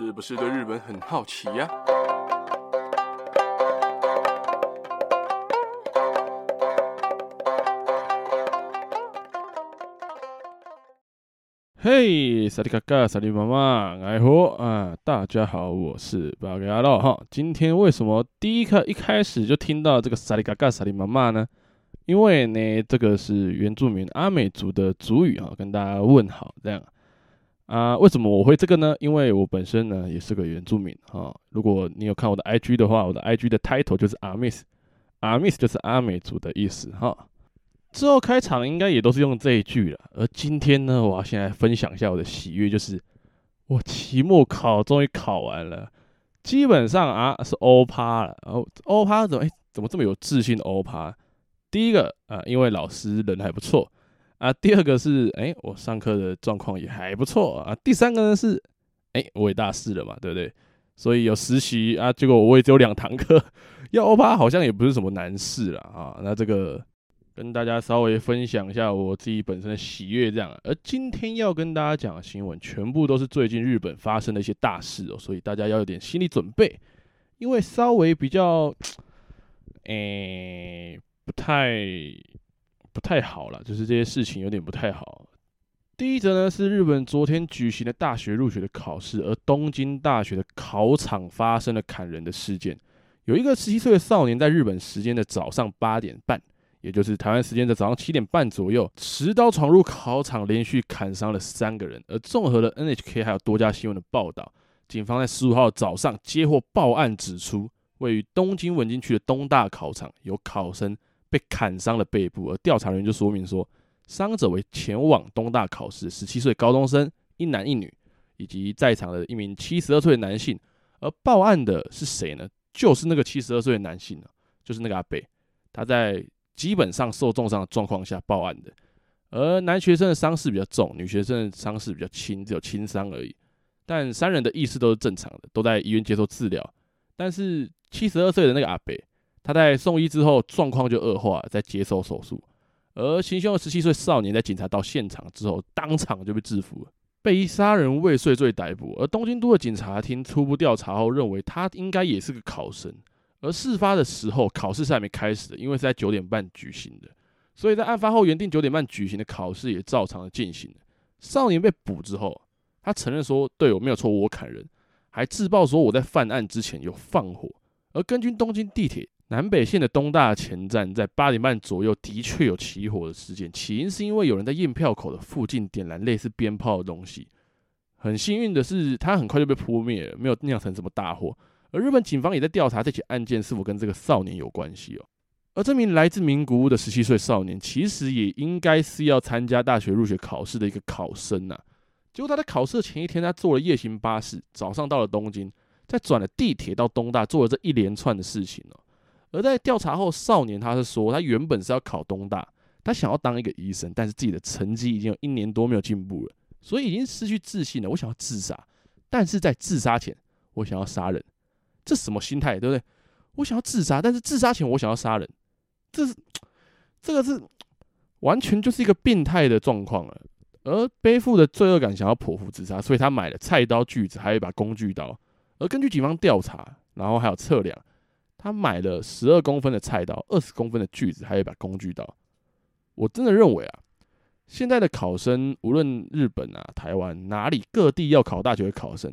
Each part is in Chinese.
是不是对日本很好奇呀？嘿，萨利卡卡，萨利妈妈，爱好啊！大家好，我是巴格阿洛哈。今天为什么第一课一开始就听到这个萨利卡卡，萨利妈妈呢？因为呢，这个是原住民阿美族的族语啊，跟大家问好这样。啊，为什么我会这个呢？因为我本身呢也是个原住民哈。如果你有看我的 IG 的话，我的 IG 的 title 就是阿美斯，阿美斯就是阿美族的意思哈。之后开场应该也都是用这一句了。而今天呢，我要先来分享一下我的喜悦，就是我期末考终于考完了，基本上啊是欧趴了。然后欧趴怎么哎怎么这么有自信的欧趴？第一个啊，因为老师人还不错。啊，第二个是，哎、我上课的状况也还不错啊。第三个呢是，哎、我也大四了嘛，对不对？所以有实习啊，结果我也只有两堂课，要欧趴好像也不是什么难事了啊。那这个跟大家稍微分享一下我自己本身的喜悦，这样。而今天要跟大家讲的新闻，全部都是最近日本发生的一些大事哦，所以大家要有点心理准备，因为稍微比较，哎、不太。不太好了，就是这些事情有点不太好。第一则呢是日本昨天举行的大学入学的考试，而东京大学的考场发生了砍人的事件。有一个十七岁的少年在日本时间的早上八点半，也就是台湾时间的早上七点半左右，持刀闯入考场，连续砍伤了三个人。而综合了 NHK 还有多家新闻的报道，警方在十五号早上接获报案，指出位于东京文京区的东大考场有考生。被砍伤了背部，而调查人员就说明说，伤者为前往东大考试十七岁高中生，一男一女，以及在场的一名七十二岁的男性。而报案的是谁呢？就是那个七十二岁的男性，就是那个阿北，他在基本上受重伤的状况下报案的。而男学生的伤势比较重，女学生的伤势比较轻，只有轻伤而已。但三人的意识都是正常的，都在医院接受治疗。但是七十二岁的那个阿北。他在送医之后状况就恶化，在接受手术。而行凶的十七岁少年在警察到现场之后，当场就被制服，被以杀人未遂罪逮捕。而东京都的警察厅初步调查后认为，他应该也是个考生。而事发的时候，考试是还没开始的，因为是在九点半举行的，所以在案发后原定九点半举行的考试也照常的进行了。少年被捕之后，他承认说：“对，我没有错，我砍人，还自曝说我在犯案之前有放火。”而根据东京地铁。南北线的东大前站在八点半左右的确有起火的事件，起因是因为有人在验票口的附近点燃类似鞭炮的东西。很幸运的是，它很快就被扑灭了，没有酿成什么大祸。而日本警方也在调查这起案件是否跟这个少年有关系哦。而这名来自名古屋的十七岁少年，其实也应该是要参加大学入学考试的一个考生呐。结果他在考试前一天，他坐了夜行巴士，早上到了东京，再转了地铁到东大，做了这一连串的事情哦。而在调查后，少年他是说，他原本是要考东大，他想要当一个医生，但是自己的成绩已经有一年多没有进步了，所以已经失去自信了。我想要自杀，但是在自杀前，我想要杀人，这什么心态，对不对？我想要自杀，但是自杀前我想要杀人，这是这个是完全就是一个病态的状况了。而背负的罪恶感，想要剖腹自杀，所以他买了菜刀、锯子，还有一把工具刀。而根据警方调查，然后还有测量。他买了十二公分的菜刀、二十公分的锯子，还有一把工具刀。我真的认为啊，现在的考生，无论日本啊、台湾哪里各地要考大学的考生，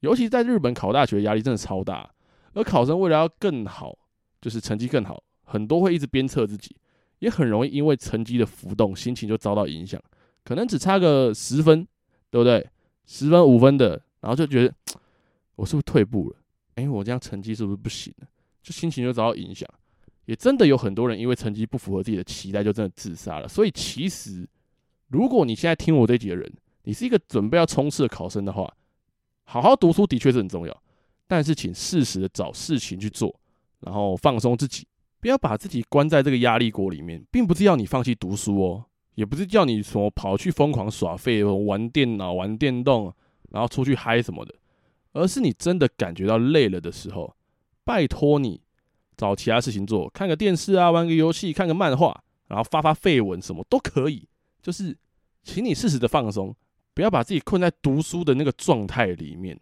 尤其在日本考大学压力真的超大。而考生为了要更好，就是成绩更好，很多会一直鞭策自己，也很容易因为成绩的浮动，心情就遭到影响。可能只差个十分，对不对？十分五分的，然后就觉得 我是不是退步了？哎，我这样成绩是不是不行了？就心情就遭到影响，也真的有很多人因为成绩不符合自己的期待，就真的自杀了。所以其实，如果你现在听我这几个人，你是一个准备要冲刺的考生的话，好好读书的确是很重要，但是请适时的找事情去做，然后放松自己，不要把自己关在这个压力锅里面，并不是要你放弃读书哦，也不是叫你说跑去疯狂耍废、玩电脑、玩电动，然后出去嗨什么的，而是你真的感觉到累了的时候。拜托你找其他事情做，看个电视啊，玩个游戏，看个漫画，然后发发废文，什么都可以。就是，请你适时的放松，不要把自己困在读书的那个状态里面。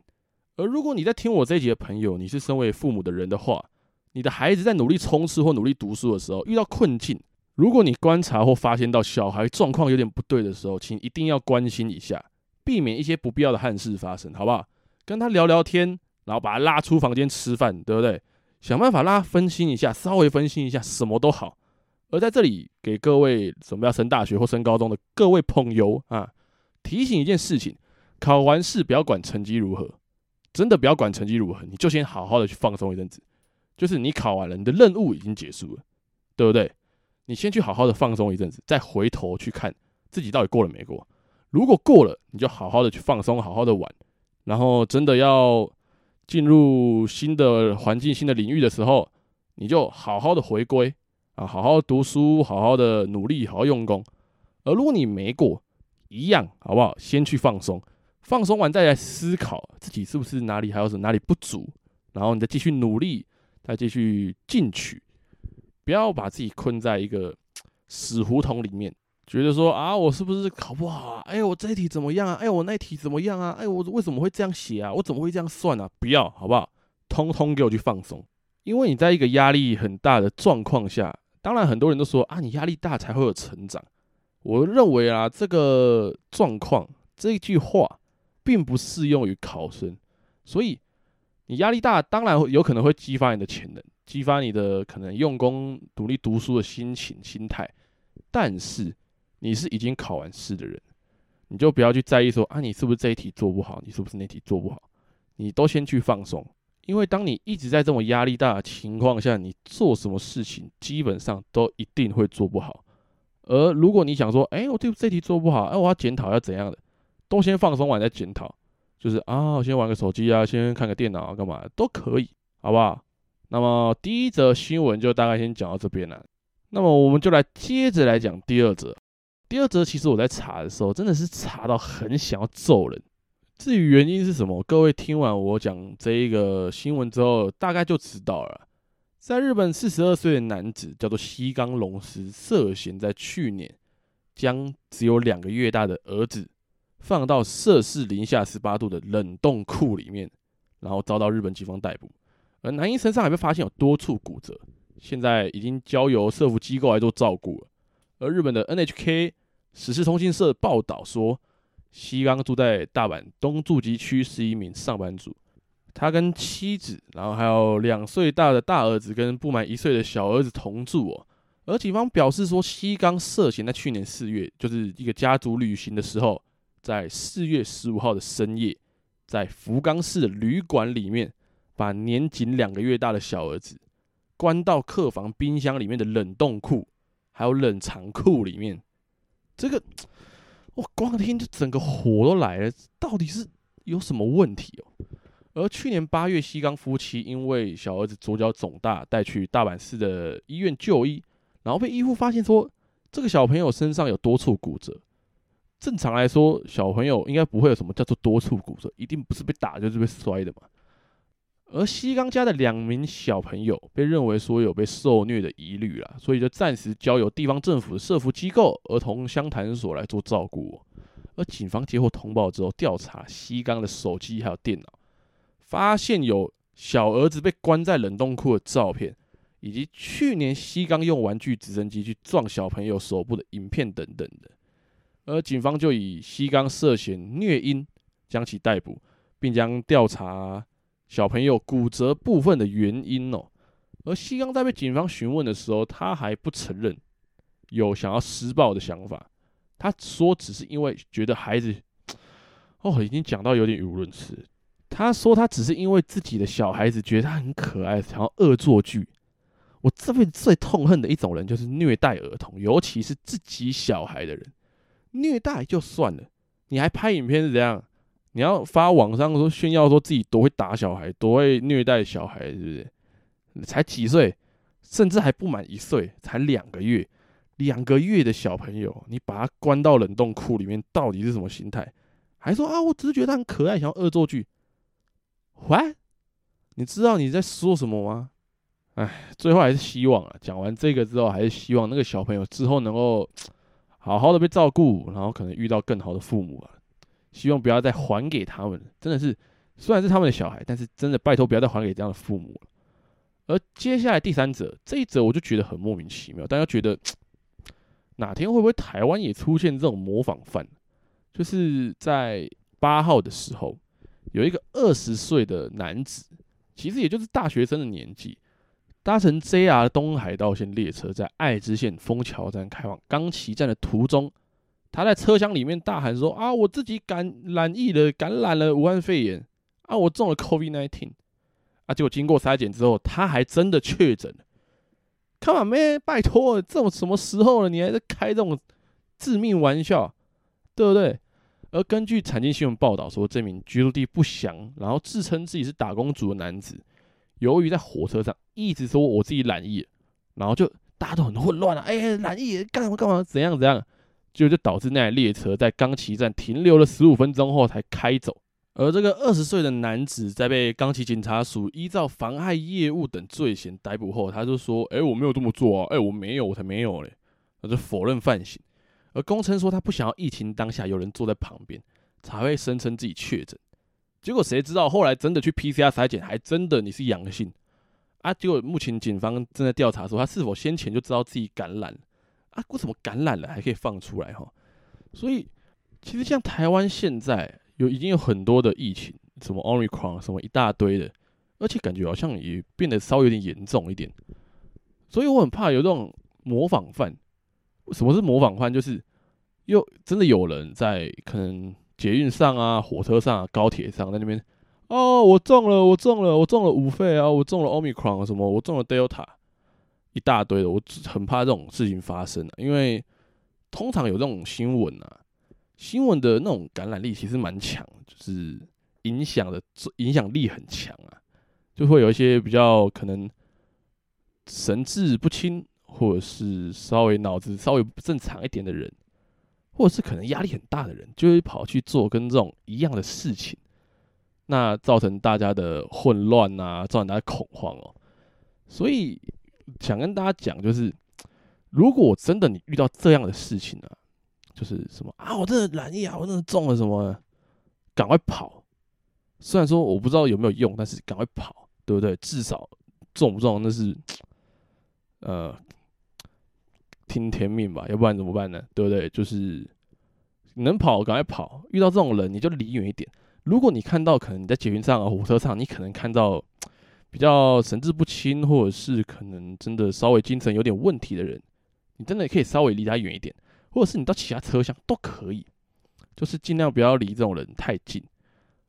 而如果你在听我这一集的朋友，你是身为父母的人的话，你的孩子在努力冲刺或努力读书的时候遇到困境，如果你观察或发现到小孩状况有点不对的时候，请一定要关心一下，避免一些不必要的憾事发生，好不好？跟他聊聊天，然后把他拉出房间吃饭，对不对？想办法让他分心一下，稍微分心一下，什么都好。而在这里，给各位准备要升大学或升高中的各位朋友啊，提醒一件事情：考完试不要管成绩如何，真的不要管成绩如何，你就先好好的去放松一阵子。就是你考完了，你的任务已经结束了，对不对？你先去好好的放松一阵子，再回头去看自己到底过了没过。如果过了，你就好好的去放松，好好的玩。然后真的要进入新的环境、新的领域的时候，你就好好的回归。啊，好好读书，好好的努力，好好用功。而如果你没过，一样好不好？先去放松，放松完再来思考自己是不是哪里还有什么哪里不足，然后你再继续努力，再继续进取。不要把自己困在一个死胡同里面，觉得说啊，我是不是考不好啊？哎，我这一题怎么样啊？哎，我那一题怎么样啊？哎，我为什么会这样写啊？我怎么会这样算啊？不要，好不好？通通给我去放松，因为你在一个压力很大的状况下。当然，很多人都说啊，你压力大才会有成长。我认为啊，这个状况这一句话并不适用于考生。所以，你压力大，当然有可能会激发你的潜能，激发你的可能用功、努力读书的心情、心态。但是，你是已经考完试的人，你就不要去在意说啊，你是不是这一题做不好，你是不是那题做不好，你都先去放松。因为当你一直在这种压力大的情况下，你做什么事情基本上都一定会做不好。而如果你想说，哎，我这这题做不好，哎，我要检讨要怎样的，都先放松完再检讨，就是啊，先玩个手机啊，先看个电脑啊，干嘛都可以，好不好？那么第一则新闻就大概先讲到这边了。那么我们就来接着来讲第二则。第二则其实我在查的时候，真的是查到很想要揍人。至于原因是什么，各位听完我讲这一个新闻之后，大概就知道了。在日本，四十二岁的男子叫做西冈龙司，涉嫌在去年将只有两个月大的儿子放到摄氏零下十八度的冷冻库里面，然后遭到日本警方逮捕。而男婴身上还被发现有多处骨折，现在已经交由社福机构来做照顾了。而日本的 NHK 时事通信社报道说，西冈住在大阪东住吉区，是一名上班族。他跟妻子，然后还有两岁大的大儿子跟不满一岁的小儿子同住哦。而警方表示说，西冈涉嫌在去年四月，就是一个家族旅行的时候，在四月十五号的深夜，在福冈市的旅馆里面，把年仅两个月大的小儿子关到客房冰箱里面的冷冻库，还有冷藏库里面。这个。我光听就整个火都来了，到底是有什么问题哦？而去年八月，西冈夫妻因为小儿子左脚肿大，带去大阪市的医院就医，然后被医护发现说，这个小朋友身上有多处骨折。正常来说，小朋友应该不会有什么叫做多处骨折，一定不是被打就是被摔的嘛。而西冈家的两名小朋友被认为说有被受虐的疑虑啦，所以就暂时交由地方政府的社福机构儿童相谈所来做照顾。而警方接获通报之后，调查西冈的手机还有电脑，发现有小儿子被关在冷冻库的照片，以及去年西冈用玩具直升机去撞小朋友手部的影片等等的。而警方就以西冈涉嫌虐婴将其逮捕，并将调查。小朋友骨折部分的原因哦，而西冈在被警方询问的时候，他还不承认有想要施暴的想法。他说只是因为觉得孩子，哦，已经讲到有点语无伦次。他说他只是因为自己的小孩子觉得他很可爱，想要恶作剧。我这辈子最痛恨的一种人就是虐待儿童，尤其是自己小孩的人。虐待就算了，你还拍影片是怎样？你要发网上说炫耀说自己多会打小孩，多会虐待小孩，是不是？才几岁，甚至还不满一岁，才两个月，两个月的小朋友，你把他关到冷冻库里面，到底是什么心态？还说啊，我只是觉得他很可爱，想要恶作剧。喂，你知道你在说什么吗？哎，最后还是希望啊，讲完这个之后，还是希望那个小朋友之后能够好好的被照顾，然后可能遇到更好的父母啊。希望不要再还给他们，真的是虽然是他们的小孩，但是真的拜托不要再还给这样的父母了。而接下来第三者，这一则我就觉得很莫名其妙，大家觉得 哪天会不会台湾也出现这种模仿犯？就是在八号的时候，有一个二十岁的男子，其实也就是大学生的年纪，搭乘 JR 东海道线列车，在爱知县丰桥站开往冈崎站的途中，他在车厢里面大喊说：“啊，我自己感染疫了，感染了武汉肺炎啊，我中了 COVID-19。”啊！结果经过筛检之后，他还真的确诊了。Come on man，拜托，这种什么时候了，你还在开这种致命玩笑，对不对？而根据产经新闻报道说，这名居住地不详，然后自称自己是打工族的男子，由于在火车上一直说我自己染疫，然后就大家都很混乱了。哎、欸，染疫干嘛干嘛？怎样怎样？就就导致那台列车在冈崎站停留了十五分钟后才开走。而这个二十岁的男子在被冈崎警察署依照妨害业务等罪嫌逮捕后，他就说：“哎，我没有这么做啊！哎，我没有，我才没有嘞！”他就否认犯行。而供称说他不想要疫情当下有人坐在旁边，才会声称自己确诊。结果谁知道后来真的去 PCR 筛检，还真的你是阳性啊！结果目前警方正在调查说他是否先前就知道自己感染啊？为什么感染了还可以放出来哈？所以其实像台湾现在。有已经有很多的疫情，什么 Omicron 什么一大堆的，而且感觉好像也变得稍微有点严重一点，所以我很怕有这种模仿犯。什么是模仿犯？就是又真的有人在可能捷运上啊、火车上啊、高铁上在那边，哦，我中了，我中了，我中了五费啊，我中了 Omicron 什么，我中了 Delta，一大堆的，我很怕这种事情发生啊，因为通常有这种新闻啊。新闻的那种感染力其实蛮强，就是影响的影响力很强啊，就会有一些比较可能神志不清，或者是稍微脑子稍微不正常一点的人，或者是可能压力很大的人，就会跑去做跟这种一样的事情，那造成大家的混乱啊，造成大家恐慌哦。所以想跟大家讲，就是如果真的你遇到这样的事情啊。就是什么啊！我真的染疫啊！我真的中了什么？赶快跑！虽然说我不知道有没有用，但是赶快跑，对不对？至少中不中那是呃听天命吧，要不然怎么办呢？对不对？就是能跑赶快跑。遇到这种人你就离远一点。如果你看到可能你在捷运上啊、火车上，你可能看到比较神志不清，或者是可能真的稍微精神有点问题的人，你真的也可以稍微离他远一点。或者是你到其他车厢都可以，就是尽量不要离这种人太近。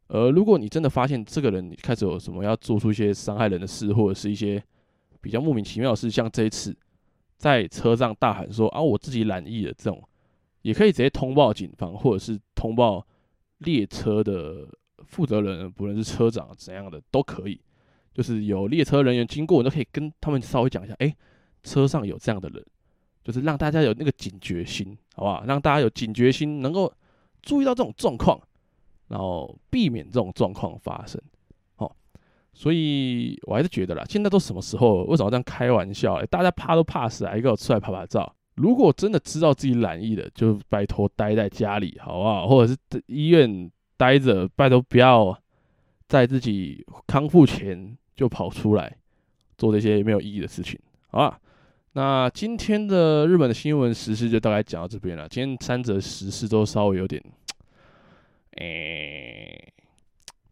而如果你真的发现这个人开始有什么要做出一些伤害人的事，或者是一些比较莫名其妙的事，像这一次在车上大喊说啊我自己染疫了这种，也可以直接通报警方，或者是通报列车的负责人，不论是车长怎样的都可以。就是有列车人员经过，你都可以跟他们稍微讲一下，哎，车上有这样的人。就是让大家有那个警觉心，好不好？让大家有警觉心，能够注意到这种状况，然后避免这种状况发生。哦，所以我还是觉得啦，现在都什么时候？为什么这样开玩笑？欸，大家怕都怕死，啊，一个出来拍拍照。如果真的知道自己染疫了，就拜托待在家里，好不好？或者是医院待着，拜托不要在自己康复前就跑出来做这些没有意义的事情，好吧？那今天的日本的新闻时事就大概讲到这边了。今天三则时事都稍微有点，诶、欸，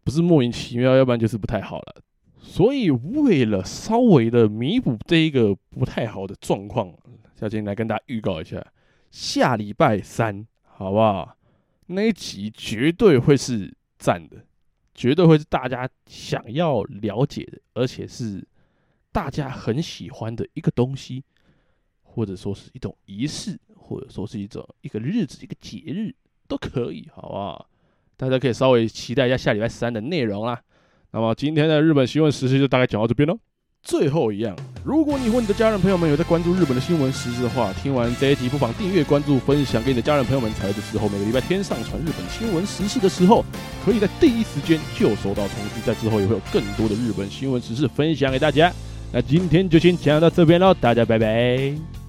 不是莫名其妙，要不然就是不太好了。所以为了稍微的弥补这一个不太好的状况，小金来跟大家预告一下，下礼拜三，好不好？那一集绝对会是赞的，绝对会是大家想要了解的，而且是大家很喜欢的一个东西。或者说是一种仪式，或者说是一种一个日子、一个节日都可以，好不好？大家可以稍微期待一下下礼拜三的内容啦。那么今天的日本新闻时事就大概讲到这边喽。最后一样，如果你和你的家人朋友们有在关注日本的新闻时事的话，听完这一集不妨订阅、关注、分享给你的家人朋友们，才会在之后每个礼拜天上传日本新闻时事的时候，可以在第一时间就收到通知。在之后也会有更多的日本新闻时事分享给大家。那今天就先讲到这边喽，大家拜拜。